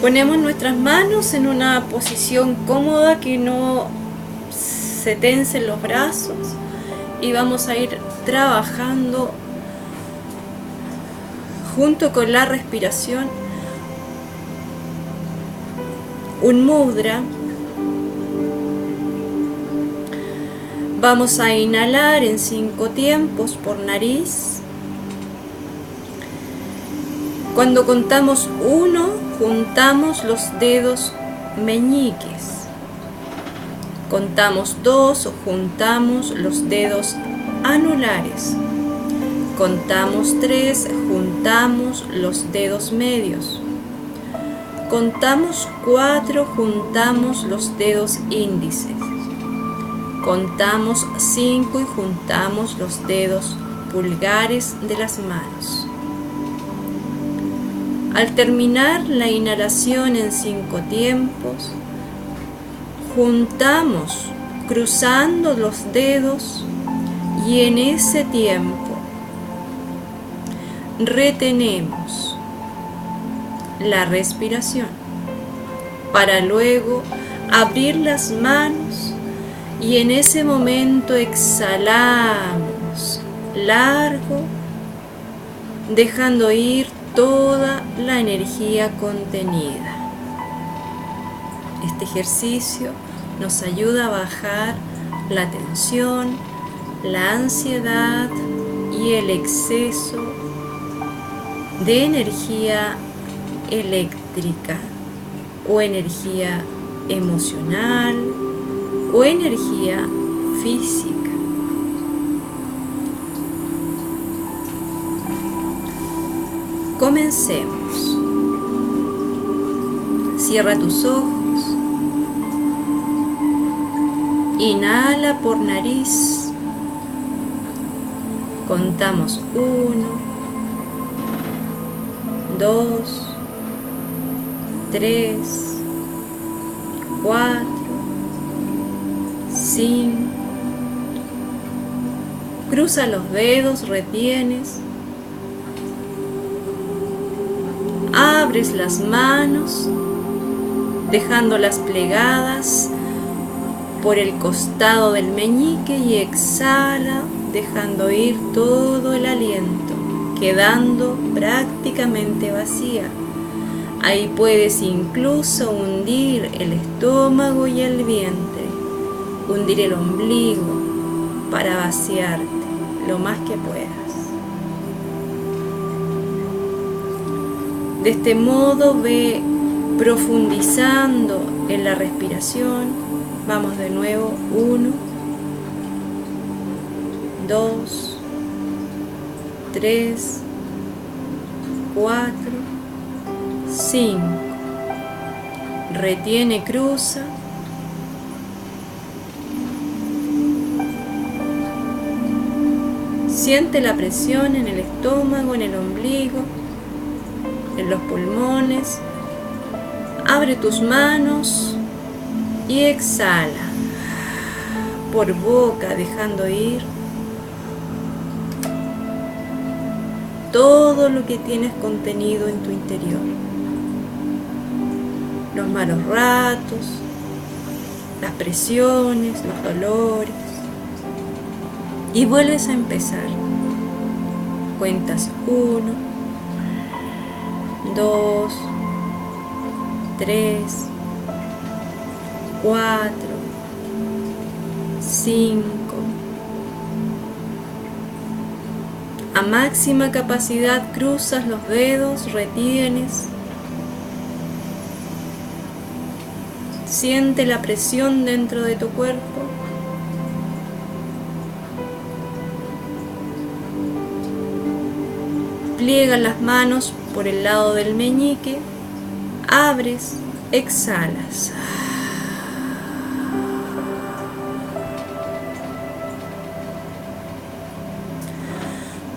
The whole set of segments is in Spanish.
Ponemos nuestras manos en una posición cómoda que no se tensen los brazos y vamos a ir trabajando junto con la respiración un mudra. Vamos a inhalar en cinco tiempos por nariz. Cuando contamos uno, juntamos los dedos meñiques. Contamos dos juntamos los dedos anulares. Contamos tres, juntamos los dedos medios. Contamos cuatro, juntamos los dedos índices. Contamos cinco y juntamos los dedos pulgares de las manos. Al terminar la inhalación en cinco tiempos, juntamos cruzando los dedos y en ese tiempo retenemos la respiración para luego abrir las manos y en ese momento exhalamos largo dejando ir toda la energía contenida. Este ejercicio nos ayuda a bajar la tensión, la ansiedad y el exceso de energía eléctrica o energía emocional o energía física. Comencemos. Cierra tus ojos. Inhala por nariz. Contamos uno, dos, tres, cuatro, cinco. Cruza los dedos, retienes. Abres las manos, dejándolas plegadas por el costado del meñique y exhala dejando ir todo el aliento, quedando prácticamente vacía. Ahí puedes incluso hundir el estómago y el vientre, hundir el ombligo para vaciarte lo más que puedas. De este modo ve profundizando en la respiración Vamos de nuevo. Uno, dos, tres, cuatro, cinco. Retiene, cruza. Siente la presión en el estómago, en el ombligo, en los pulmones. Abre tus manos y exhala por boca dejando ir todo lo que tienes contenido en tu interior. Los malos ratos, las presiones, los dolores. Y vuelves a empezar. Cuentas uno, dos, tres, 4, 5. A máxima capacidad cruzas los dedos, retienes. Siente la presión dentro de tu cuerpo. Pliegas las manos por el lado del meñique. Abres, exhalas.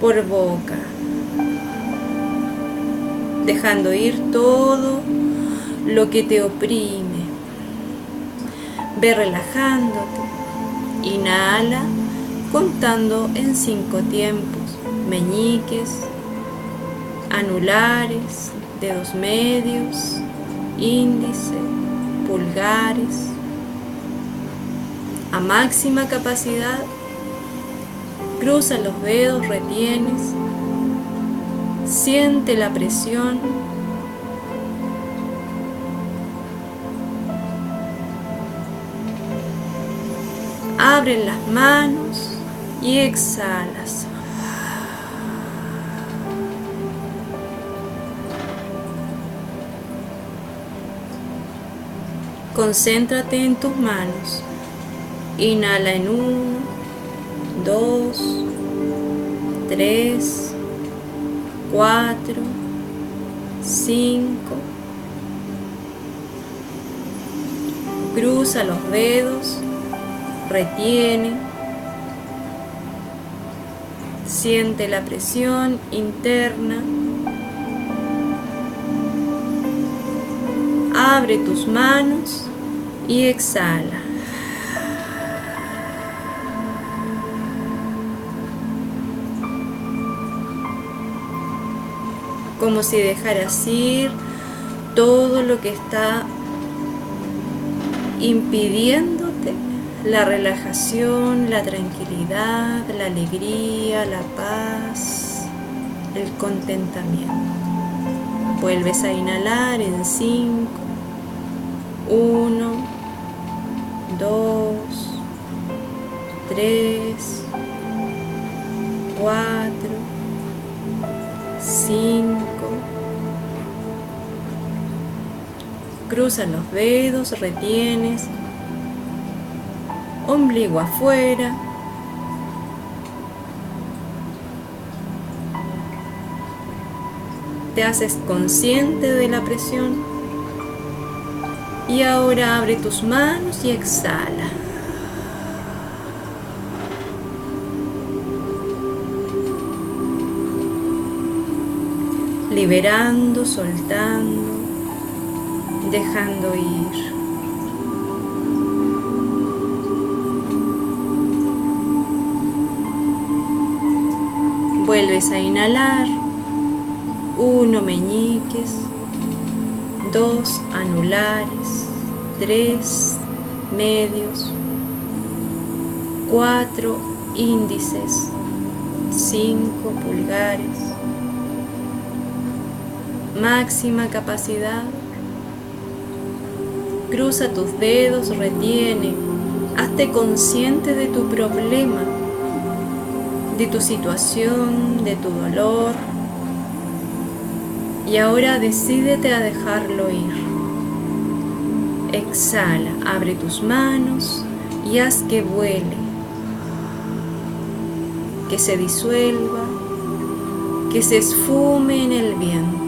por boca, dejando ir todo lo que te oprime. Ve relajándote. Inhala contando en cinco tiempos, meñiques, anulares, dedos medios índice, pulgares. A máxima capacidad, cruza los dedos, retienes, siente la presión. Abre las manos y exhalas. Concéntrate en tus manos. Inhala en uno, dos, tres, cuatro, cinco. Cruza los dedos, retiene. Siente la presión interna. Abre tus manos y exhala. Como si dejaras ir todo lo que está impidiéndote la relajación, la tranquilidad, la alegría, la paz, el contentamiento. Vuelves a inhalar en 5, 1, 2, 3, 4, 5. Cruza los dedos, retienes, ombligo afuera. Te haces consciente de la presión y ahora abre tus manos y exhala. Liberando, soltando, dejando ir. Vuelves a inhalar, uno meñiques, dos anulares, tres medios, cuatro índices, cinco pulgares, máxima capacidad. Cruza tus dedos, retiene, hazte consciente de tu problema, de tu situación, de tu dolor. Y ahora decídete a dejarlo ir. Exhala, abre tus manos y haz que vuele, que se disuelva, que se esfume en el viento.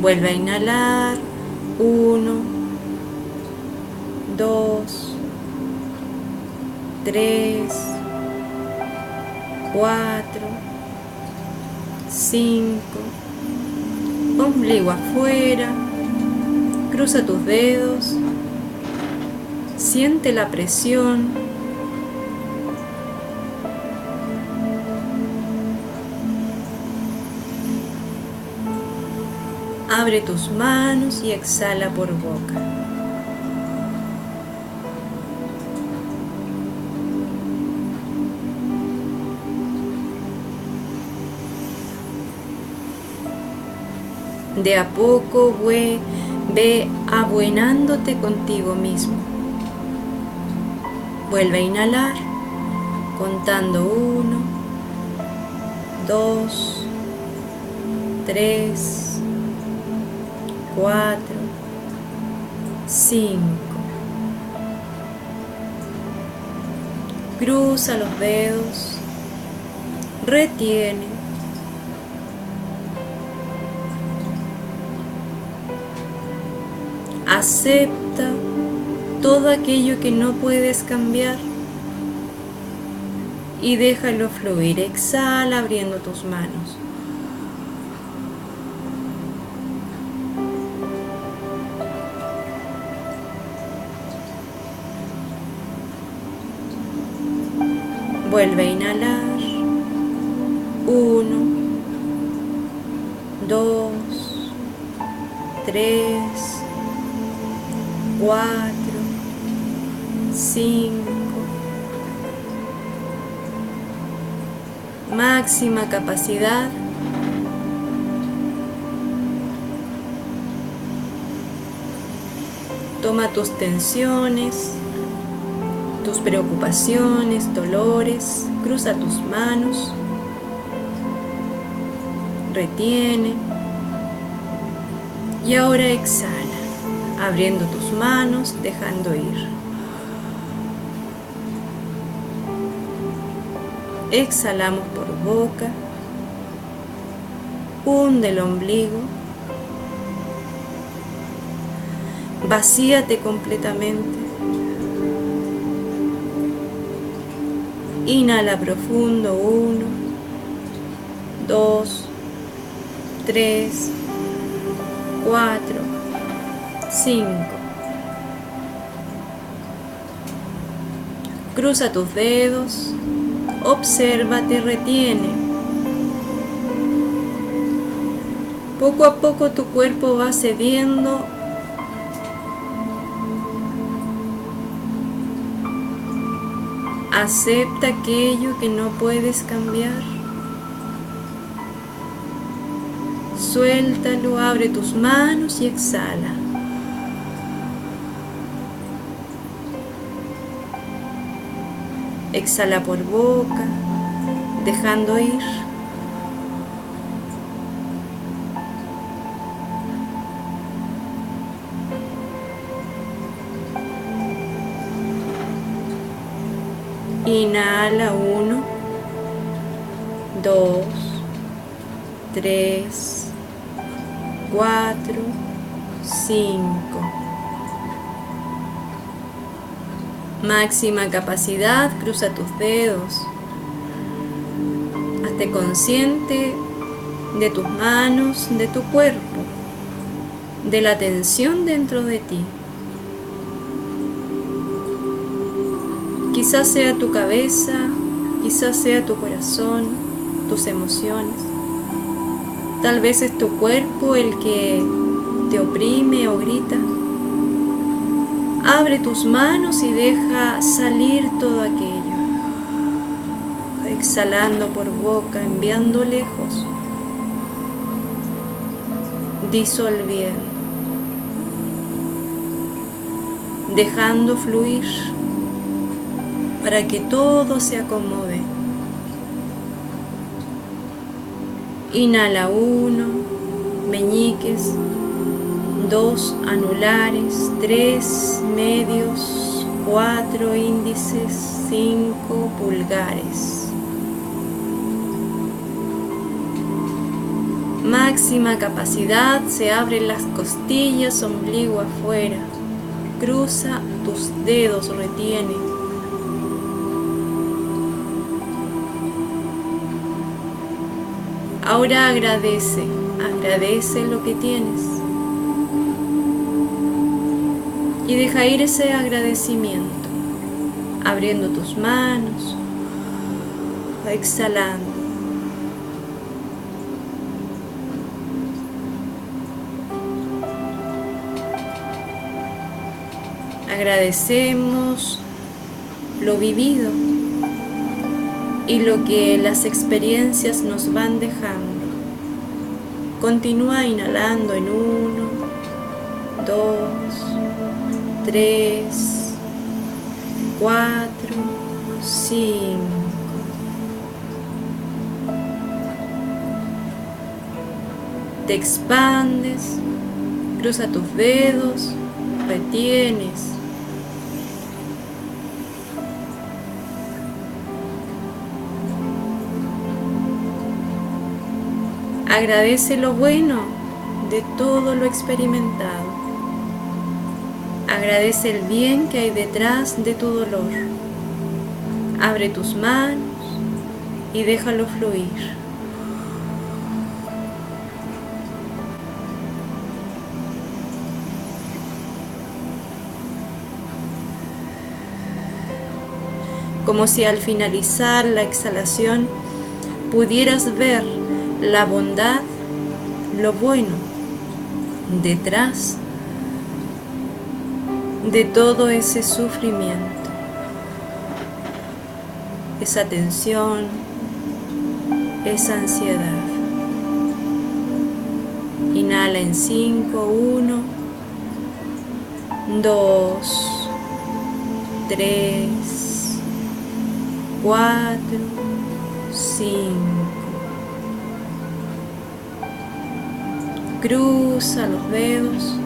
Vuelve a inhalar. Uno, dos, tres, cuatro, cinco. Ombligo afuera. Cruza tus dedos. Siente la presión Abre tus manos y exhala por boca. De a poco ve, abuenándote contigo mismo. Vuelve a inhalar, contando uno, dos, tres, 4, 5. Cruza los dedos, retiene. Acepta todo aquello que no puedes cambiar y déjalo fluir. Exhala abriendo tus manos. Vuelve a inhalar. Uno, dos, tres cuatro, cinco. Máxima capacidad. Toma tus tensiones, tus preocupaciones, dolores, cruza tus manos, retiene y ahora exhala, abriendo tus manos, dejando ir. Exhalamos por boca, hunde el ombligo, vacíate completamente. Inhala profundo, uno, dos, tres, cuatro, cinco. Cruza tus dedos, obsérvate, retiene. Poco a poco tu cuerpo va cediendo Acepta aquello que no puedes cambiar. Suéltalo, abre tus manos y exhala. Exhala por boca, dejando ir. Inhala uno, dos, tres, cuatro, cinco. Máxima capacidad, cruza tus dedos. Hazte consciente de tus manos, de tu cuerpo, de la tensión dentro de ti. Quizás sea tu cabeza, quizás sea tu corazón, tus emociones. Tal vez es tu cuerpo el que te oprime o grita. Abre tus manos y deja salir todo aquello. Exhalando por boca, enviando lejos. Disolviendo. Dejando fluir para que todo se acomode. Inhala uno, meñiques, dos anulares, tres medios, cuatro índices, cinco pulgares. Máxima capacidad, se abren las costillas, ombligo afuera. Cruza tus dedos, retiene Ahora agradece, agradece lo que tienes. Y deja ir ese agradecimiento, abriendo tus manos, exhalando. Agradecemos lo vivido y lo que las experiencias nos van dejando. Continúa inhalando en uno, dos, tres, cuatro, cinco. Te expandes, cruza tus dedos, retienes Agradece lo bueno de todo lo experimentado. Agradece el bien que hay detrás de tu dolor. Abre tus manos y déjalo fluir. como si al finalizar la exhalación pudieras ver la bondad, lo bueno, detrás de todo ese sufrimiento, esa tensión, esa ansiedad. Inhala en 5, 1, 2, 3, 4, 5. Cruza los dedos.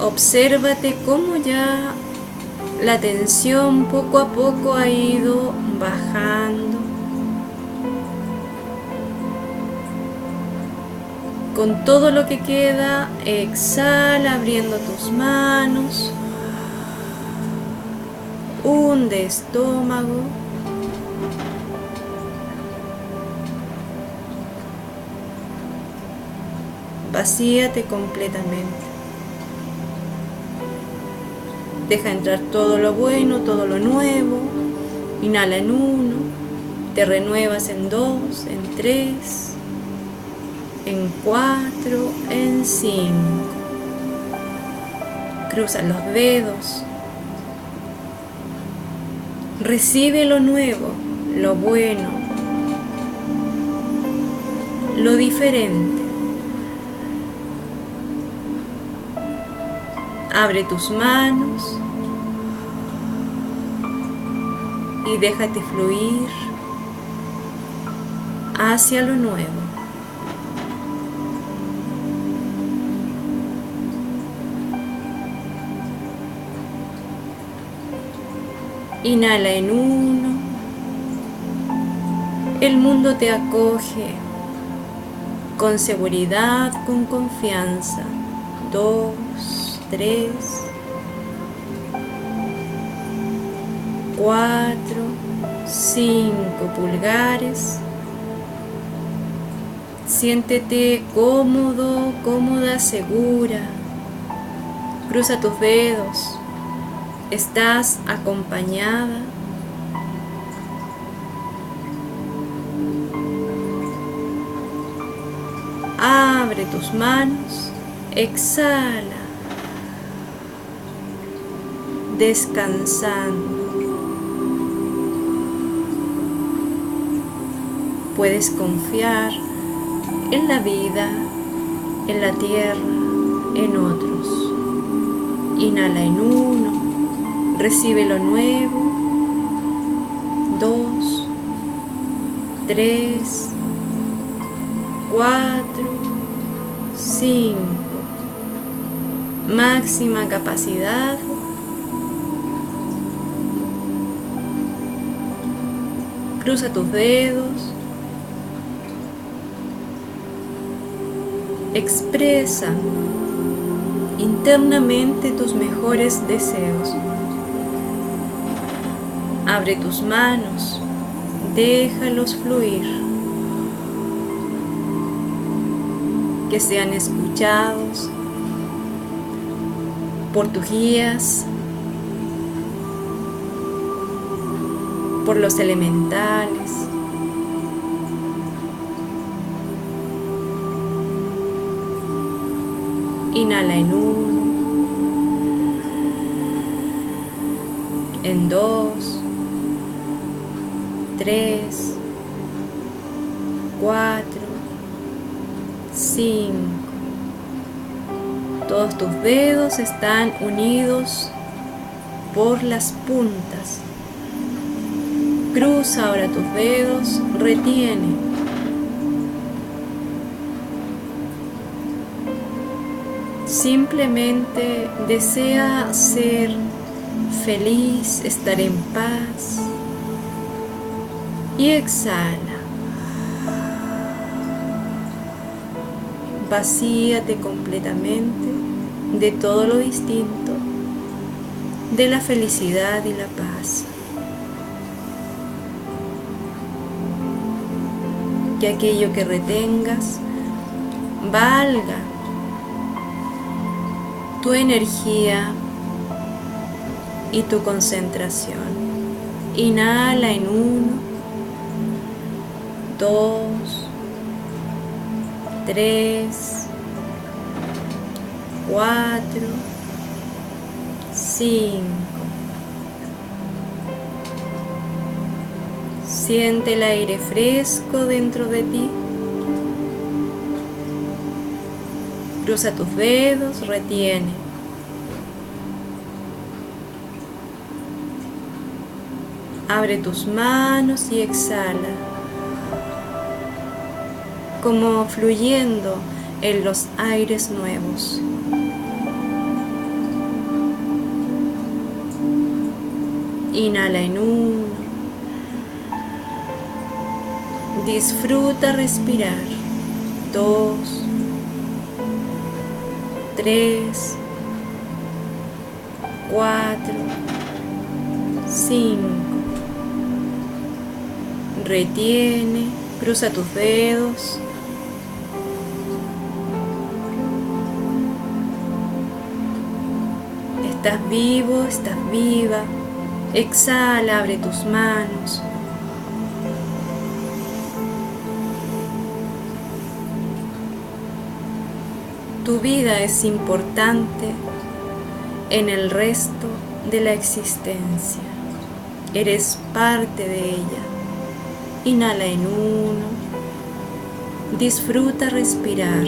Obsérvate cómo ya la tensión poco a poco ha ido bajando. Con todo lo que queda, exhala abriendo tus manos. Hunde estómago. Vacíate completamente. Deja entrar todo lo bueno, todo lo nuevo. Inhala en uno. Te renuevas en dos, en tres, en cuatro, en cinco. Cruza los dedos. Recibe lo nuevo, lo bueno, lo diferente. Abre tus manos y déjate fluir hacia lo nuevo. Inhala en uno. El mundo te acoge con seguridad, con confianza. Dos, tres, cuatro, cinco pulgares. Siéntete cómodo, cómoda, segura. Cruza tus dedos estás acompañada. Abre tus manos, exhala, descansando. Puedes confiar en la vida, en la tierra, en otros. Inhala en uno. Recibe lo nuevo. Dos, tres, cuatro, cinco. Máxima capacidad. Cruza tus dedos. Expresa internamente tus mejores deseos. Abre tus manos, déjalos fluir, que sean escuchados por tus guías, por los elementales. Inhala en uno, en dos, 3, 4, 5. Todos tus dedos están unidos por las puntas. Cruza ahora tus dedos, retiene. Simplemente desea ser feliz, estar en paz y exhala. Vacíate completamente de todo lo distinto, de la felicidad y la paz. Que aquello que retengas valga tu energía y tu concentración. Inhala en uno, dos, tres, cuatro, cinco. Siente el aire fresco dentro de ti. Cruza tus dedos, retiene. Abre tus manos y exhala, como fluyendo en los aires nuevos. Inhala en uno. Disfruta respirar. Dos tres, cuatro, cinco. Retiene, cruza tus dedos. Estás vivo, estás viva. Exhala, abre tus manos. Tu vida es importante en el resto de la existencia. Eres parte de ella. Inhala en uno. Disfruta respirar.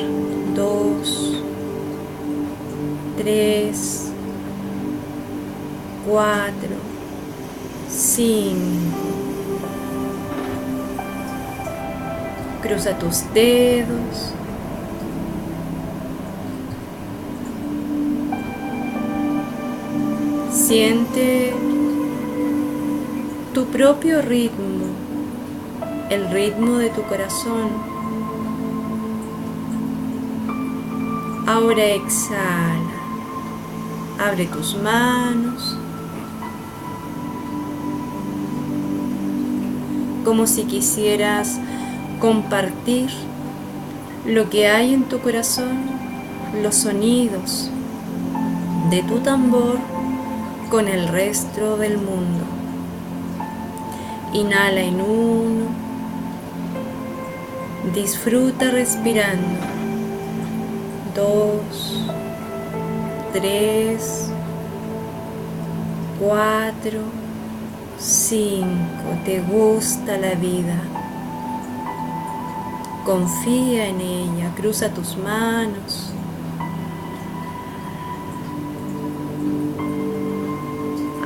Dos. Tres. Cuatro. Cinco. Cruza tus dedos. Siente tu propio ritmo, el ritmo de tu corazón. Ahora exhala, abre tus manos, como si quisieras compartir lo que hay en tu corazón, los sonidos de tu tambor con el resto del mundo. Inhala en uno. Disfruta respirando. Dos, tres, cuatro, cinco. Te gusta la vida. Confía en ella. Cruza tus manos.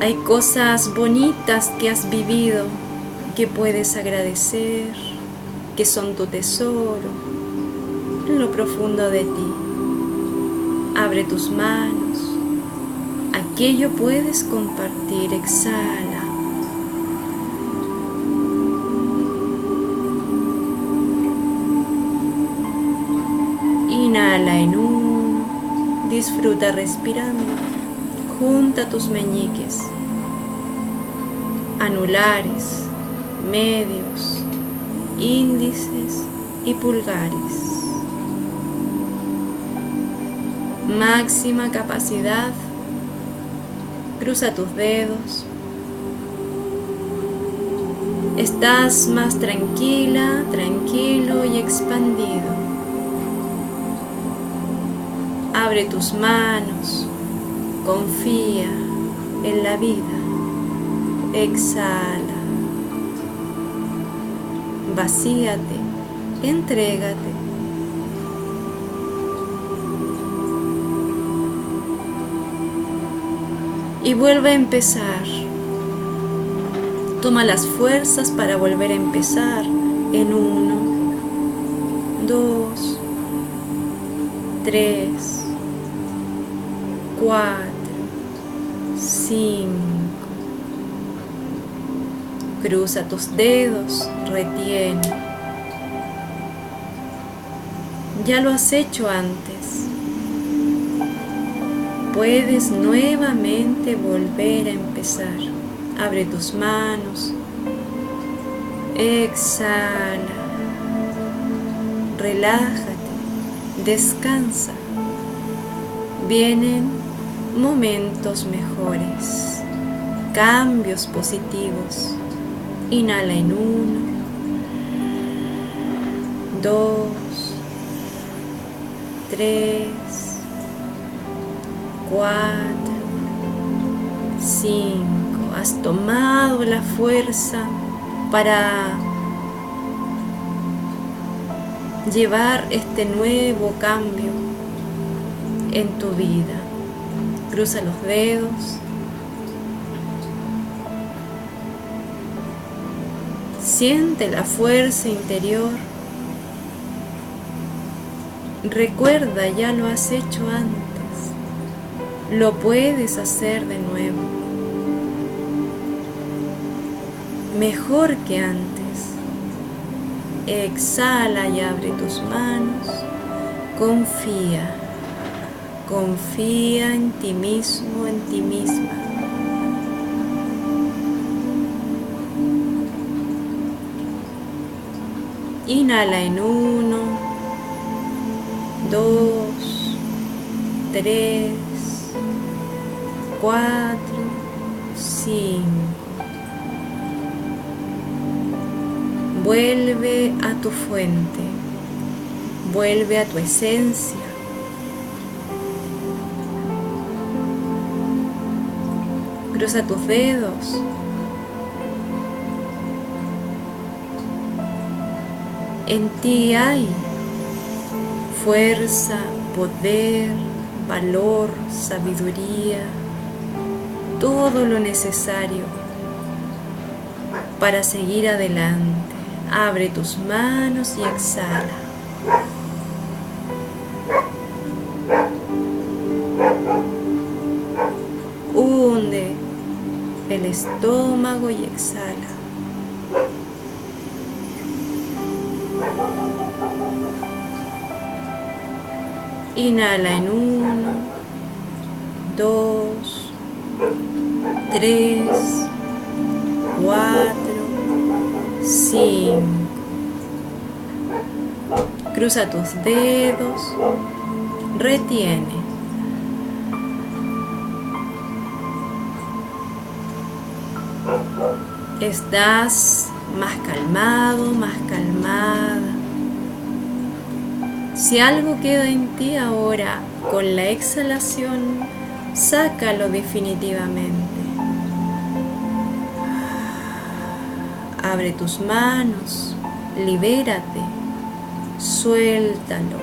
Hay cosas bonitas que has vivido que puedes agradecer, que son tu tesoro en lo profundo de ti. Abre tus manos. Aquello puedes compartir. Exhala. Inhala en uno. Disfruta respirando. Junta tus meñiques anulares, medios, índices y pulgares. Máxima capacidad. Cruza tus dedos. Estás más tranquila, tranquilo y expandido. Abre tus manos. Confía en la vida. Exhala. Vacíate. Entrégate. Y vuelve a empezar. Toma las fuerzas para volver a empezar en uno, dos, tres, cuatro, cinco. Cruza tus dedos, retiene. Ya lo has hecho antes. Puedes nuevamente volver a empezar. Abre tus manos. Exhala. Relájate. Descansa. Vienen momentos mejores. cambios positivos. Inhala en uno, dos, tres, cuatro, cinco. Has tomado la fuerza para llevar este nuevo cambio en tu vida. Cruza los dedos. Siente la fuerza interior. Recuerda, ya lo has hecho antes. Lo puedes hacer de nuevo. Mejor que antes. Exhala y abre tus manos. Confía. Confía en ti mismo, en ti misma. Inhala en uno, dos, tres, cuatro, cinco. Vuelve a tu fuente, vuelve a tu esencia. Cruza tus dedos. En ti hay fuerza, poder, valor, sabiduría, todo lo necesario para seguir adelante. Abre tus manos y exhala. El estómago y exhala. Inhala en uno, dos, tres, cuatro. 5. Cruza tus dedos. Retiene. Estás más calmado, más calmada. Si algo queda en ti ahora con la exhalación, sácalo definitivamente. Abre tus manos, libérate, suéltalo.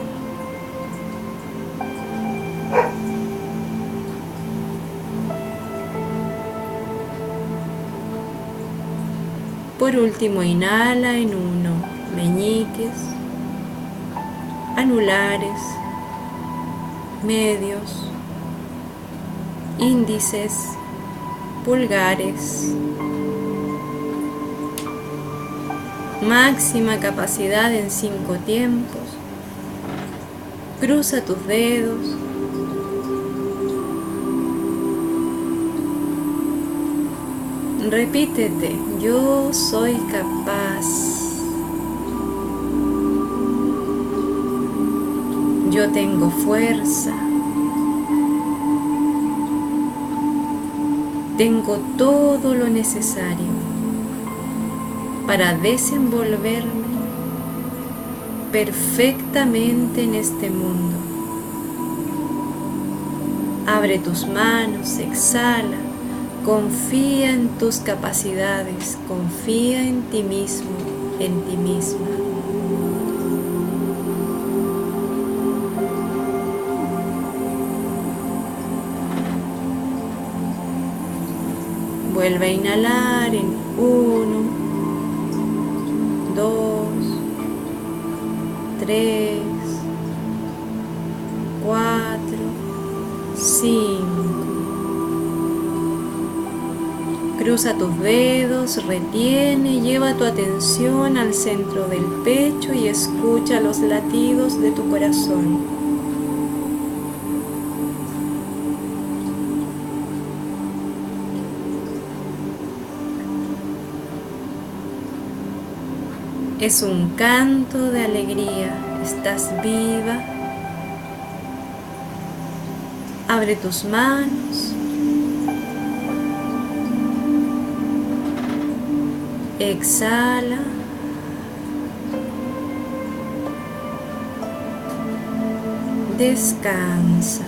Por último, inhala en uno, meñiques, anulares, medios, índices, pulgares, máxima capacidad en cinco tiempos. Cruza tus dedos. Repítete, yo soy capaz. Yo tengo fuerza. Tengo todo lo necesario para desenvolverme perfectamente en este mundo. Abre tus manos, exhala, confía en tus capacidades, confía en ti mismo, en ti misma. Vuelve a inhalar en uno, tres, cuatro, cinco. Cruza tus dedos, retiene, lleva tu atención al centro del pecho y escucha los latidos de tu corazón. Es un canto de alegría, estás viva. Abre tus manos. Exhala. Descansa.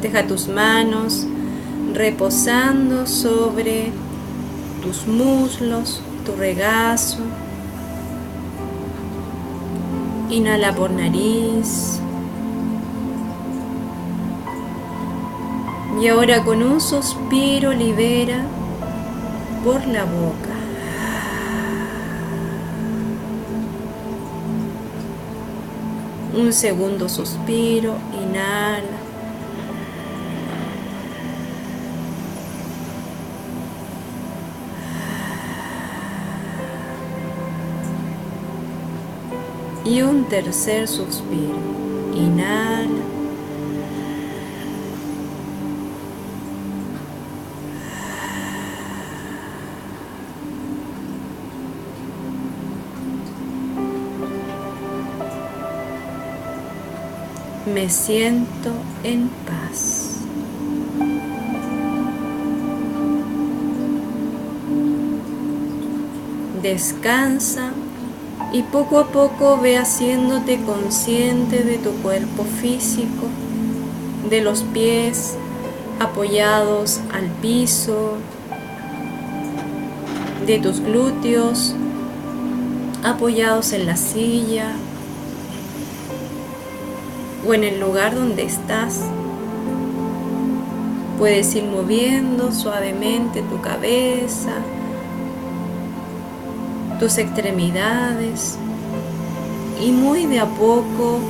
Deja tus manos reposando sobre tus muslos, tu regazo. Inhala por nariz. Y ahora con un suspiro libera por la boca. Un segundo suspiro, inhala. Y un tercer suspiro. Inhala. Me siento en paz. Descansa y poco a poco ve haciéndote consciente de tu cuerpo físico, de los pies apoyados al piso, de tus glúteos apoyados en la silla o en el lugar donde estás. Puedes ir moviendo suavemente tu cabeza, tus extremidades y muy de a poco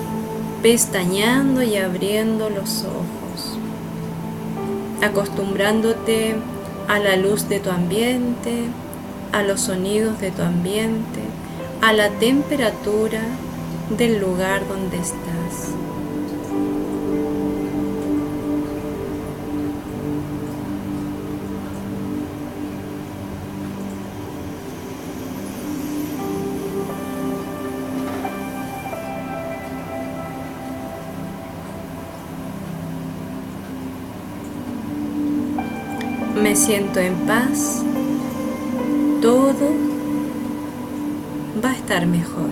pestañando y abriendo los ojos, acostumbrándote a la luz de tu ambiente, a los sonidos de tu ambiente, a la temperatura del lugar donde estás. Siento en paz, todo va a estar mejor.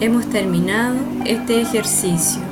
Hemos terminado este ejercicio.